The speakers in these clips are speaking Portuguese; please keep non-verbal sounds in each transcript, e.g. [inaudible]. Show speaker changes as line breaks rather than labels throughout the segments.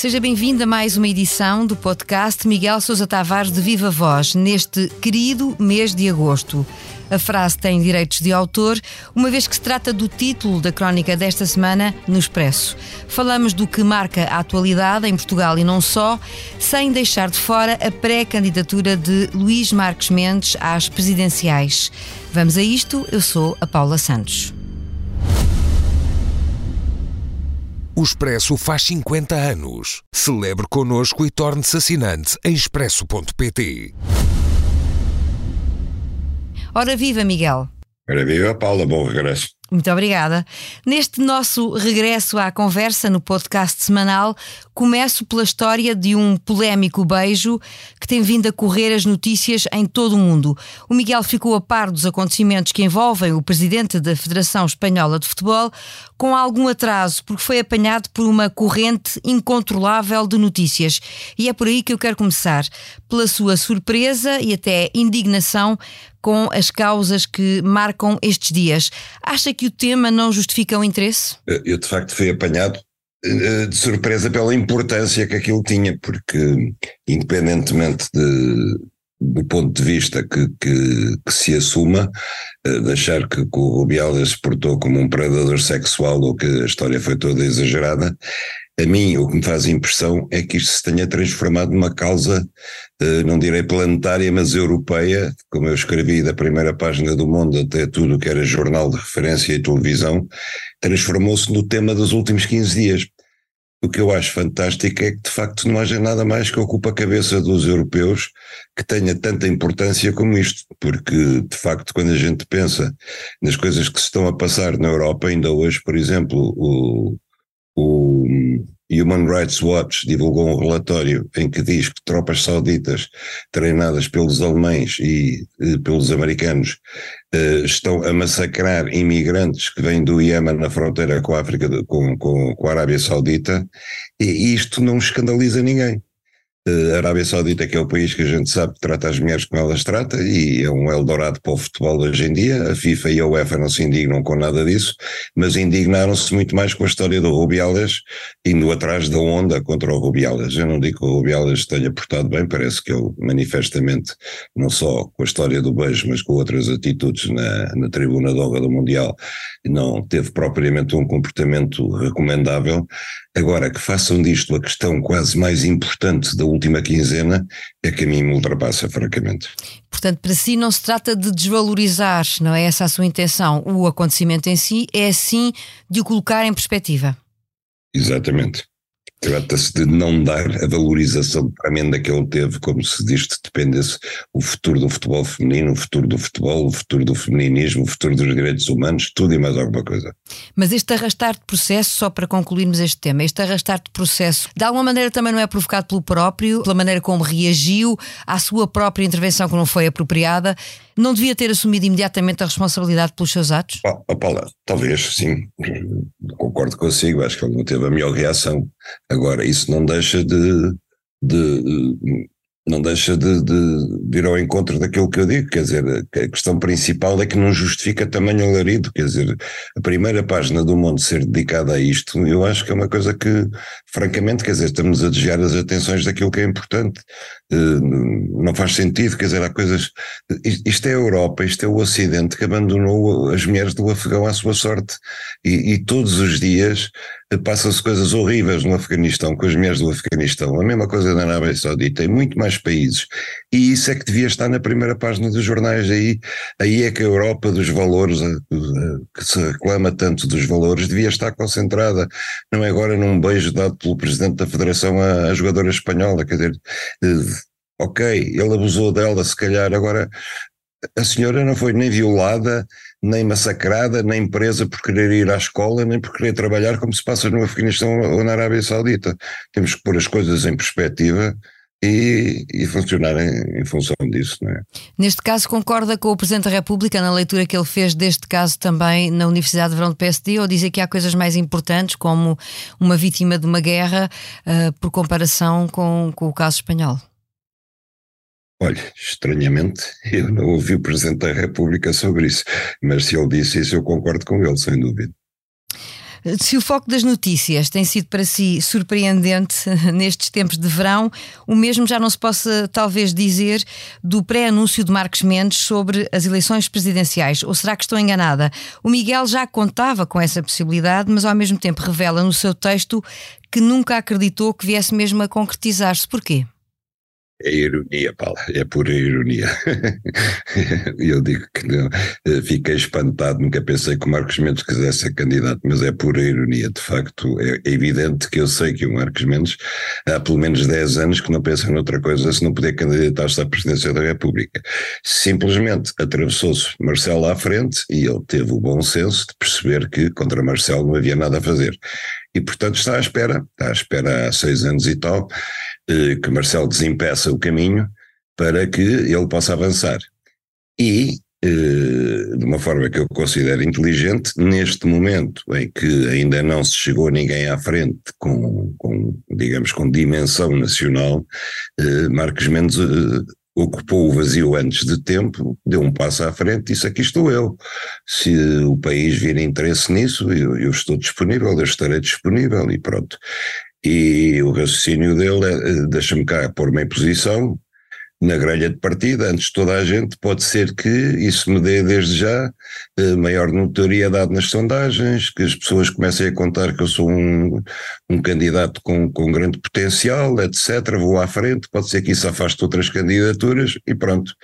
Seja bem-vindo a mais uma edição do podcast Miguel Sousa Tavares de Viva Voz, neste querido mês de agosto. A frase tem direitos de autor, uma vez que se trata do título da crónica desta semana no Expresso. Falamos do que marca a atualidade em Portugal e não só, sem deixar de fora a pré-candidatura de Luís Marques Mendes às presidenciais. Vamos a isto, eu sou a Paula Santos.
O Expresso faz 50 anos. Celebre connosco e torne-se assinante em expresso.pt.
Ora viva, Miguel.
Ora viva, Paula, bom regresso.
Muito obrigada. Neste nosso regresso à conversa no podcast semanal, começo pela história de um polémico beijo que tem vindo a correr as notícias em todo o mundo. O Miguel ficou a par dos acontecimentos que envolvem o presidente da Federação Espanhola de Futebol com algum atraso, porque foi apanhado por uma corrente incontrolável de notícias. E é por aí que eu quero começar, pela sua surpresa e até indignação com as causas que marcam estes dias. Acha que o tema não justifica o interesse?
Eu, de facto, fui apanhado eh, de surpresa pela importância que aquilo tinha, porque, independentemente de, do ponto de vista que, que, que se assuma, eh, de achar que, que o Rubiales se portou como um predador sexual ou que a história foi toda exagerada, a mim o que me faz impressão é que isto se tenha transformado numa causa, eh, não direi planetária, mas europeia, como eu escrevi da primeira página do mundo até tudo que era jornal de referência e televisão, transformou-se no tema dos últimos 15 dias. O que eu acho fantástico é que de facto não haja nada mais que ocupe a cabeça dos europeus que tenha tanta importância como isto, porque de facto quando a gente pensa nas coisas que se estão a passar na Europa, ainda hoje, por exemplo, o, o Human Rights Watch divulgou um relatório em que diz que tropas sauditas treinadas pelos alemães e pelos americanos eh, estão a massacrar imigrantes que vêm do Iêmen na fronteira com a África, com, com, com a Arábia Saudita, e isto não escandaliza ninguém. A Arábia Saudita, que é o país que a gente sabe que trata as mulheres como elas trata, e é um Eldorado para o futebol hoje em dia. A FIFA e a UEFA não se indignam com nada disso, mas indignaram-se muito mais com a história do Rubiales, indo atrás da onda contra o Rubiales. Eu não digo que o Rubiales tenha portado bem, parece que ele manifestamente, não só com a história do beijo, mas com outras atitudes na, na tribuna de honra do Mundial, não teve propriamente um comportamento recomendável. Agora, que façam disto a questão quase mais importante da última quinzena, é que a mim me ultrapassa, francamente.
Portanto, para si não se trata de desvalorizar, não é essa a sua intenção, o acontecimento em si, é sim de o colocar em perspectiva.
Exatamente. Trata-se de não dar a valorização tremenda que ele teve, como se disto dependesse o futuro do futebol feminino, o futuro do futebol, o futuro do femininismo, o futuro dos direitos humanos, tudo e mais alguma coisa.
Mas este arrastar de processo, só para concluirmos este tema, este arrastar de processo, de alguma maneira também não é provocado pelo próprio, pela maneira como reagiu à sua própria intervenção que não foi apropriada não devia ter assumido imediatamente a responsabilidade pelos seus atos?
Oh Paula, talvez sim, concordo consigo, acho que ele não teve a melhor reação. Agora, isso não deixa de, de não deixa de, de, vir ao encontro daquilo que eu digo, quer dizer, a questão principal é que não justifica tamanho alarido, quer dizer, a primeira página do mundo ser dedicada a isto, eu acho que é uma coisa que, francamente, quer dizer, estamos a desviar as atenções daquilo que é importante, eh, não faz sentido, quer dizer, há coisas, isto é a Europa, isto é o Ocidente que abandonou as mulheres do Afegão à sua sorte, e, e todos os dias passam-se coisas horríveis no Afeganistão, com as mulheres do Afeganistão, a mesma coisa na Arábia Saudita, em muito mais países, e isso é que devia estar na primeira página dos jornais, aí, aí é que a Europa dos valores, que se reclama tanto dos valores, devia estar concentrada, não é agora num beijo dado pelo Presidente da Federação à, à jogadora espanhola, quer dizer, eh, ok, ele abusou dela, se calhar, agora a senhora não foi nem violada, nem massacrada, nem presa por querer ir à escola, nem por querer trabalhar como se passa no Afeganistão ou na Arábia Saudita. Temos que pôr as coisas em perspectiva e, e funcionar em, em, função disso. Não é?
Neste caso, concorda com o Presidente da República na leitura que ele fez deste caso também na Universidade de Verão do PSD, ou dizer que há coisas mais importantes, como uma vítima de uma guerra, uh, por comparação com, com o caso espanhol?
Olha, estranhamente, [laughs] eu não ouvi o Presidente da República sobre isso, mas se ele disse isso, eu concordo com ele, sem dúvida.
Se o foco das notícias tem sido para si surpreendente [laughs] nestes tempos de verão, o mesmo já não se possa talvez dizer do pré-anúncio de Marcos Mendes sobre as eleições presidenciais. Ou será que estou enganada? O Miguel já contava com essa possibilidade, mas ao mesmo tempo revela no seu texto que nunca acreditou que viesse mesmo a concretizar-se. Porquê?
É ironia, Paulo, é pura ironia. [laughs] Eu digo que não, eh, fiquei espantado, nunca pensei que o Marcos Mendes quisesse ser candidato, mas é pura ironia. De facto, é, evidente que eu sei que o Marcos Mendes há pelo menos 10 anos que não pensa noutra coisa se não poder candidatar-se à presidência da República. Simplesmente atravessou-se Marcelo à frente e ele teve o bom senso de perceber que contra Marcelo não havia nada a fazer. E, portanto, está à espera, está à espera há seis anos e tal, eh, que Marcelo desempeça o caminho para que ele possa avançar. E, eh, de uma forma que eu considero inteligente, neste momento em que ainda não se chegou ninguém à frente com, com digamos, com dimensão nacional, eh, Marcos Mendes ocupou o vazio antes de tempo, deu um passo à frente e disse: Aqui estou eu. Se o país vir interesse nisso, eu, eu estou disponível, eu estarei disponível e pronto. E o raciocínio dele é: deixa-me cá pôr-me em posição, na grelha de partida, antes de toda a gente, pode ser que isso me dê desde já eh, maior notoriedade nas sondagens, que as pessoas comecem a contar que eu sou um, um candidato com, com grande potencial, etc. Vou à frente, pode ser que isso afaste outras candidaturas e pronto.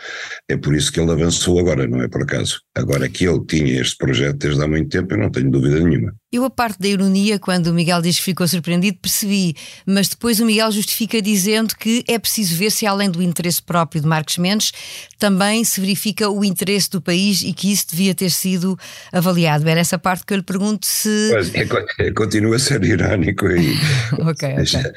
É por isso que ele avançou agora, não é por acaso. Agora que ele tinha este projeto desde há muito tempo, eu não tenho dúvida nenhuma.
Eu, a parte da ironia, quando o Miguel diz que ficou surpreendido, percebi, mas depois o Miguel justifica dizendo que é preciso ver se, além do interesse próprio de Marcos Mendes, também se verifica o interesse do país e que isso devia ter sido avaliado. Era essa parte que eu lhe pergunto se.
Pois, é, continua a ser irónico aí. [laughs]
ok, ok.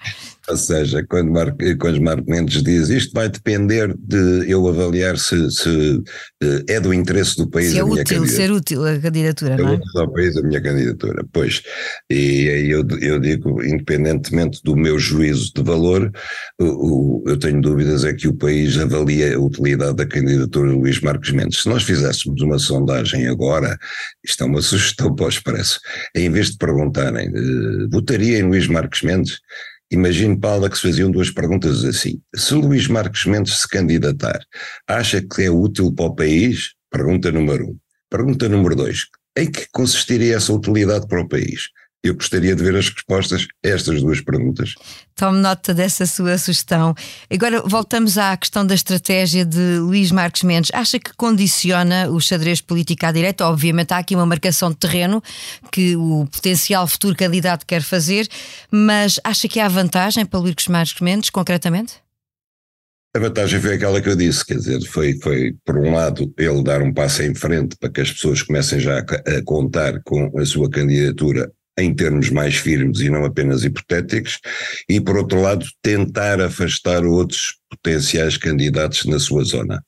Ou seja, quando, Mar, quando Marco Mendes diz isto vai depender de eu avaliar se, se eh, é do interesse do país
se
é
útil, ser útil a candidatura,
é
não é?
útil ao país a minha candidatura, pois. E aí eu, eu digo, independentemente do meu juízo de valor, o, eu tenho dúvidas é que o país avalia a utilidade da candidatura de Luís Marcos Mendes. Se nós fizéssemos uma sondagem agora, isto é uma sugestão [laughs] para o Expresso, em vez de perguntarem, uh, votaria em Luís Marcos Mendes? Imagino, Paula, que se faziam duas perguntas assim. Se Luís Marcos Mendes se candidatar, acha que é útil para o país? Pergunta número um. Pergunta número dois. Em que consistiria essa utilidade para o país? Eu gostaria de ver as respostas a estas duas perguntas.
Tome nota dessa sua sugestão. Agora voltamos à questão da estratégia de Luís Marques Mendes. Acha que condiciona o xadrez político à direita? Obviamente há aqui uma marcação de terreno que o potencial futuro candidato quer fazer, mas acha que há vantagem para Luís Marques Mendes, concretamente?
A vantagem foi aquela que eu disse, quer dizer, foi, foi por um lado ele dar um passo em frente para que as pessoas comecem já a, a contar com a sua candidatura em termos mais firmes e não apenas hipotéticos, e por outro lado tentar afastar outros potenciais candidatos na sua zona.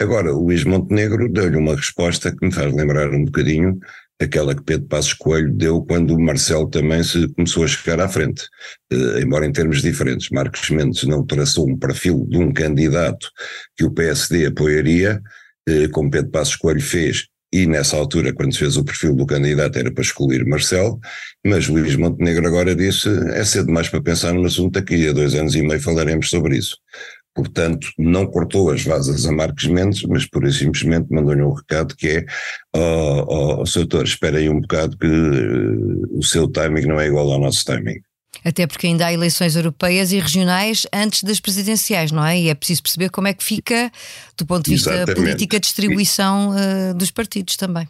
Agora, o Luís Montenegro deu-lhe uma resposta que me faz lembrar um bocadinho aquela que Pedro Passos Coelho deu quando o Marcelo também se começou a chegar à frente, uh, embora em termos diferentes. Marcos Mendes não traçou um perfil de um candidato que o PSD apoiaria, uh, como Pedro Passos Coelho fez, e nessa altura, quando se fez o perfil do candidato, era para excluir Marcelo, mas Luís Montenegro agora disse é cedo demais para pensar no assunto aqui, há dois anos e meio falaremos sobre isso. Portanto, não cortou as vasas a Marcos Mendes, mas por isso simplesmente mandou-lhe um recado que é ó oh, oh, Soutor, espera aí um bocado que uh, o seu timing não é igual ao nosso timing.
Até porque ainda há eleições europeias e regionais antes das presidenciais, não é? E é preciso perceber como é que fica, do ponto de vista Exatamente. política, a distribuição uh, dos partidos também.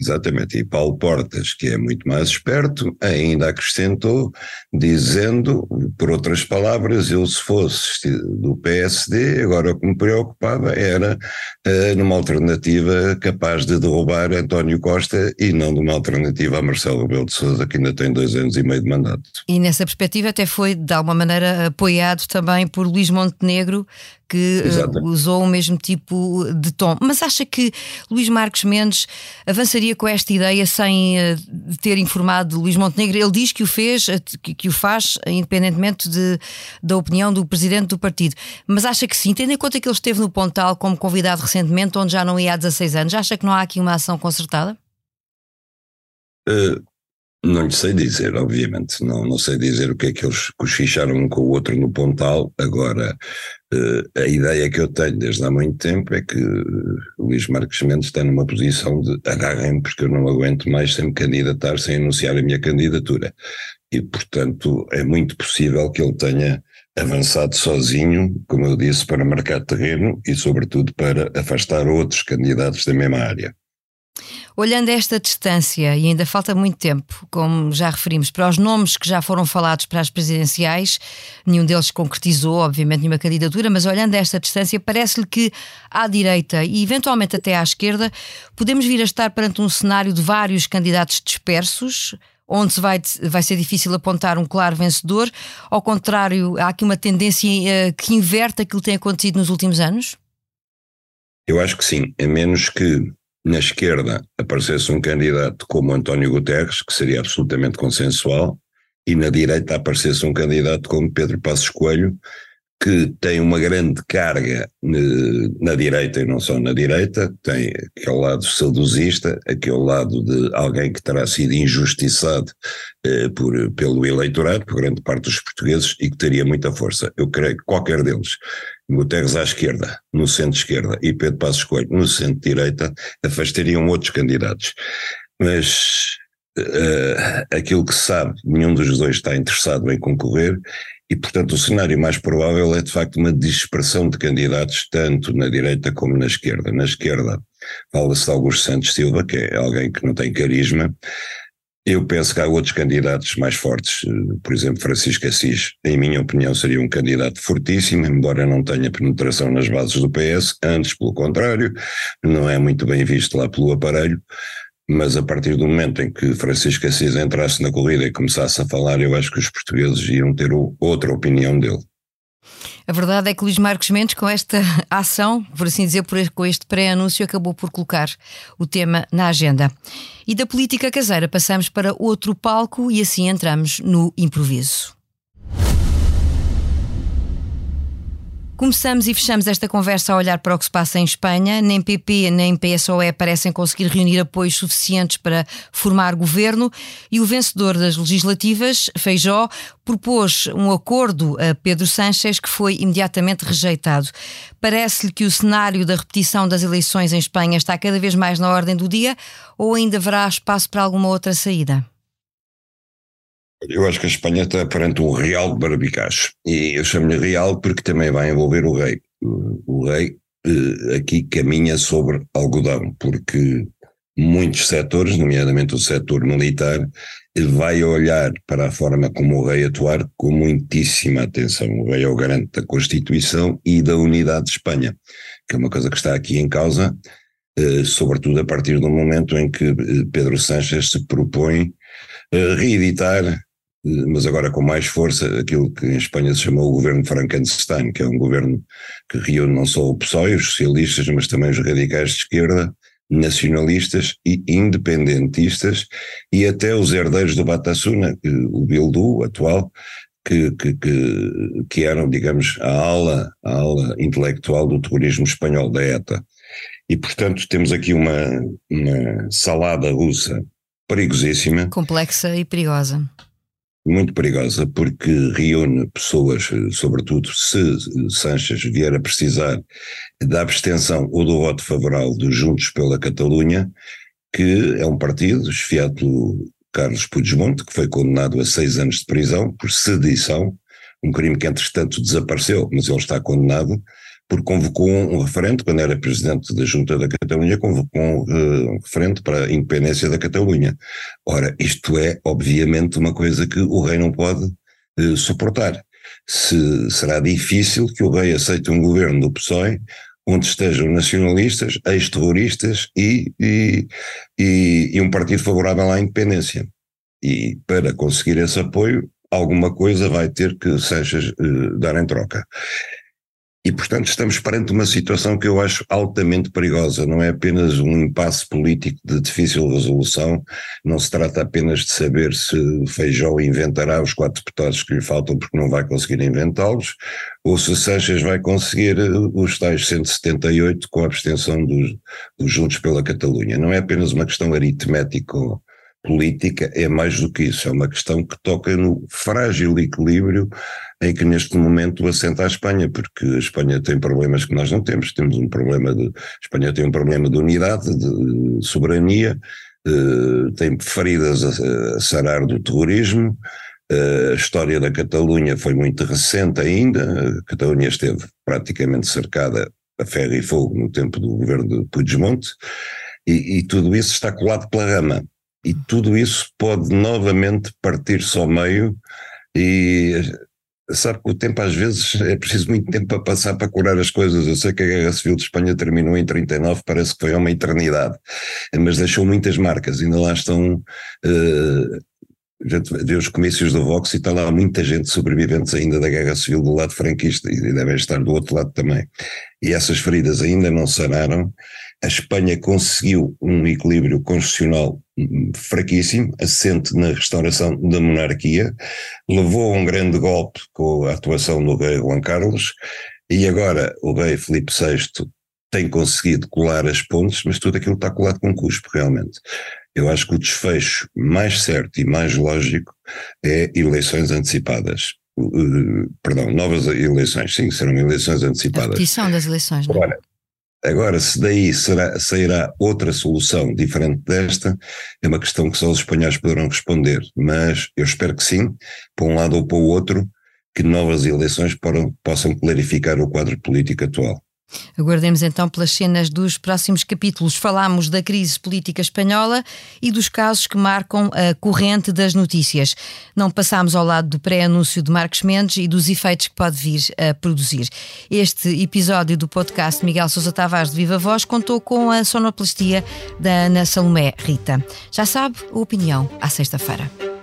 Exatamente, e Paulo Portas, que é muito mais esperto, ainda acrescentou, dizendo, por outras palavras, eu se fosse do PSD, agora o que me preocupava era uh, numa alternativa capaz de derrubar António Costa e não numa alternativa a Marcelo Rebelo de Sousa, que ainda tem dois anos e meio de mandato.
E nessa perspectiva até foi, de alguma maneira, apoiado também por Luís Montenegro, que uh, usou o mesmo tipo de tom. Mas acha que Luís Marcos Mendes avançaria com esta ideia sem uh, ter informado Luís Montenegro? Ele diz que o fez, uh, que, o faz, independentemente de, da opinião do presidente do partido. Mas acha que sim, tendo em conta que ele esteve no Pontal como convidado recentemente, onde já não ia há 16 anos, acha que não há aqui uma ação concertada?
Não lhe sei dizer, obviamente. Não, não sei dizer o que é que eles cochicharam um com o outro no Pontal. Agora, uh, a ideia que eu tenho desde há muito tempo é que uh, Luís Marques Mendes está numa posição de agarrem porque eu não aguento mais sem me candidatar, sem anunciar a minha candidatura. E, portanto, é muito possível que ele tenha avançado sozinho, como eu disse, para marcar terreno e, sobretudo, para afastar outros candidatos da mesma área.
Olhando esta distância, e ainda falta muito tempo, como já referimos, para os nomes que já foram falados para as presidenciais, nenhum deles concretizou, obviamente, nenhuma candidatura, mas olhando esta distância, parece-lhe que à direita e eventualmente até à esquerda, podemos vir a estar perante um cenário de vários candidatos dispersos, onde se vai, vai ser difícil apontar um claro vencedor. Ao contrário, há aqui uma tendência uh, que inverte aquilo que tem acontecido nos últimos anos?
Eu acho que sim, a menos que na esquerda aparecesse um candidato como António Guterres, que seria absolutamente consensual, e na direita aparecesse um candidato como Pedro Passos Coelho, que tem uma grande carga eh, na direita e não só na direita, tem aquele lado saudosista, aquele lado de alguém que terá sido injustiçado eh, por, pelo eleitorado, por grande parte dos portugueses, e que teria muita força. Eu creio que qualquer deles, Guterres à esquerda, no centro-esquerda, e Pedro Passos Coelho no centro-direita, afastariam outros candidatos. Mas uh, aquilo que se sabe, nenhum dos dois está interessado em concorrer, e, portanto, o cenário mais provável é, de facto, uma dispersão de candidatos, tanto na direita como na esquerda. Na esquerda, fala-se de Augusto Santos Silva, que é alguém que não tem carisma. Eu penso que há outros candidatos mais fortes, por exemplo, Francisco Assis, em minha opinião, seria um candidato fortíssimo, embora não tenha penetração nas bases do PS, antes, pelo contrário, não é muito bem visto lá pelo aparelho. Mas a partir do momento em que Francisco Assis entrasse na corrida e começasse a falar, eu acho que os portugueses iam ter outra opinião dele.
A verdade é que Luís Marcos Mendes, com esta [laughs] ação, por assim dizer, com este pré-anúncio, acabou por colocar o tema na agenda. E da política caseira passamos para outro palco e assim entramos no improviso. Começamos e fechamos esta conversa a olhar para o que se passa em Espanha. Nem PP nem PSOE parecem conseguir reunir apoios suficientes para formar governo e o vencedor das legislativas, Feijó, propôs um acordo a Pedro Sánchez que foi imediatamente rejeitado. Parece-lhe que o cenário da repetição das eleições em Espanha está cada vez mais na ordem do dia ou ainda haverá espaço para alguma outra saída?
Eu acho que a Espanha está perante um real barbicacho. E eu chamo-lhe real porque também vai envolver o rei. O rei eh, aqui caminha sobre algodão, porque muitos setores, nomeadamente o setor militar, vai olhar para a forma como o rei atuar com muitíssima atenção. O rei é o garante da Constituição e da unidade de Espanha, que é uma coisa que está aqui em causa, eh, sobretudo a partir do momento em que eh, Pedro Sánchez se propõe reeditar mas agora com mais força, aquilo que em Espanha se chamou o governo Frankenstein, que é um governo que reúne não só o PSOE, os socialistas, mas também os radicais de esquerda, nacionalistas e independentistas, e até os herdeiros do Batasuna, o Bildu atual, que, que, que, que eram, digamos, a ala, a ala intelectual do terrorismo espanhol, da ETA. E, portanto, temos aqui uma, uma salada russa perigosíssima.
Complexa e perigosa
muito perigosa, porque reúne pessoas, sobretudo se Sanches vier a precisar da abstenção ou do voto favorável dos Juntos pela Catalunha, que é um partido esfiado pelo Carlos Puigdemont, que foi condenado a seis anos de prisão por sedição, um crime que entretanto desapareceu, mas ele está condenado, porque convocou um referendo, quando era presidente da Junta da Catalunha, convocou um uh, referendo para a independência da Catalunha. Ora, isto é, obviamente, uma coisa que o rei não pode uh, suportar. Se, será difícil que o rei aceite um governo do PSOE onde estejam nacionalistas, ex-terroristas e, e, e, e um partido favorável à independência. E para conseguir esse apoio, alguma coisa vai ter que Sanches uh, dar em troca. E, portanto, estamos perante uma situação que eu acho altamente perigosa. Não é apenas um impasse político de difícil resolução, não se trata apenas de saber se Feijó inventará os quatro deputados que lhe faltam porque não vai conseguir inventá-los, ou se Sanches vai conseguir eh, os tais 178 com a abstenção dos, dos Juntos pela Catalunha. Não é apenas uma questão aritmética política é mais do que isso, é uma questão que toca no frágil equilíbrio em que neste momento assenta a Espanha, porque a Espanha tem problemas que nós não temos, temos um problema de, a Espanha tem um problema de unidade, de soberania, eh, tem feridas a, a sarar do terrorismo, eh, a história da Catalunha foi muito recente ainda, a Catalunha esteve praticamente cercada a ferro e fogo no tempo do governo de Puigdemont, e, e tudo isso está colado pela rama. E tudo isso pode novamente partir-se ao meio. E sabe que o tempo às vezes é preciso muito tempo para passar para curar as coisas. Eu sei que a Guerra Civil de Espanha terminou em 39, parece que foi uma eternidade, mas deixou muitas marcas, ainda lá estão uh, os comícios do Vox e está lá muita gente sobreviventes ainda da Guerra Civil do lado franquista e devem estar do outro lado também. E essas feridas ainda não sanaram. A Espanha conseguiu um equilíbrio constitucional fraquíssimo, assente na restauração da monarquia, levou um grande golpe com a atuação do rei Juan Carlos e agora o rei Filipe VI tem conseguido colar as pontes, mas tudo aquilo está colado com cuspo, realmente. Eu acho que o desfecho mais certo e mais lógico é eleições antecipadas. Uh, perdão, novas eleições, sim, serão eleições antecipadas. A
repetição das eleições, não
é? Agora, agora se daí será, sairá outra solução diferente desta, é uma questão que só os espanhóis poderão responder, mas eu espero que sim, para um lado ou para o outro, que novas eleições possam clarificar o quadro político atual.
Aguardemos então pelas cenas dos próximos capítulos. Falámos da crise política espanhola e dos casos que marcam a corrente das notícias. Não passámos ao lado do pré-anúncio de Marcos Mendes e dos efeitos que pode vir a produzir. Este episódio do podcast Miguel Sousa Tavares de Viva Voz contou com a sonoplastia da Ana Salomé Rita. Já sabe, a opinião à sexta-feira.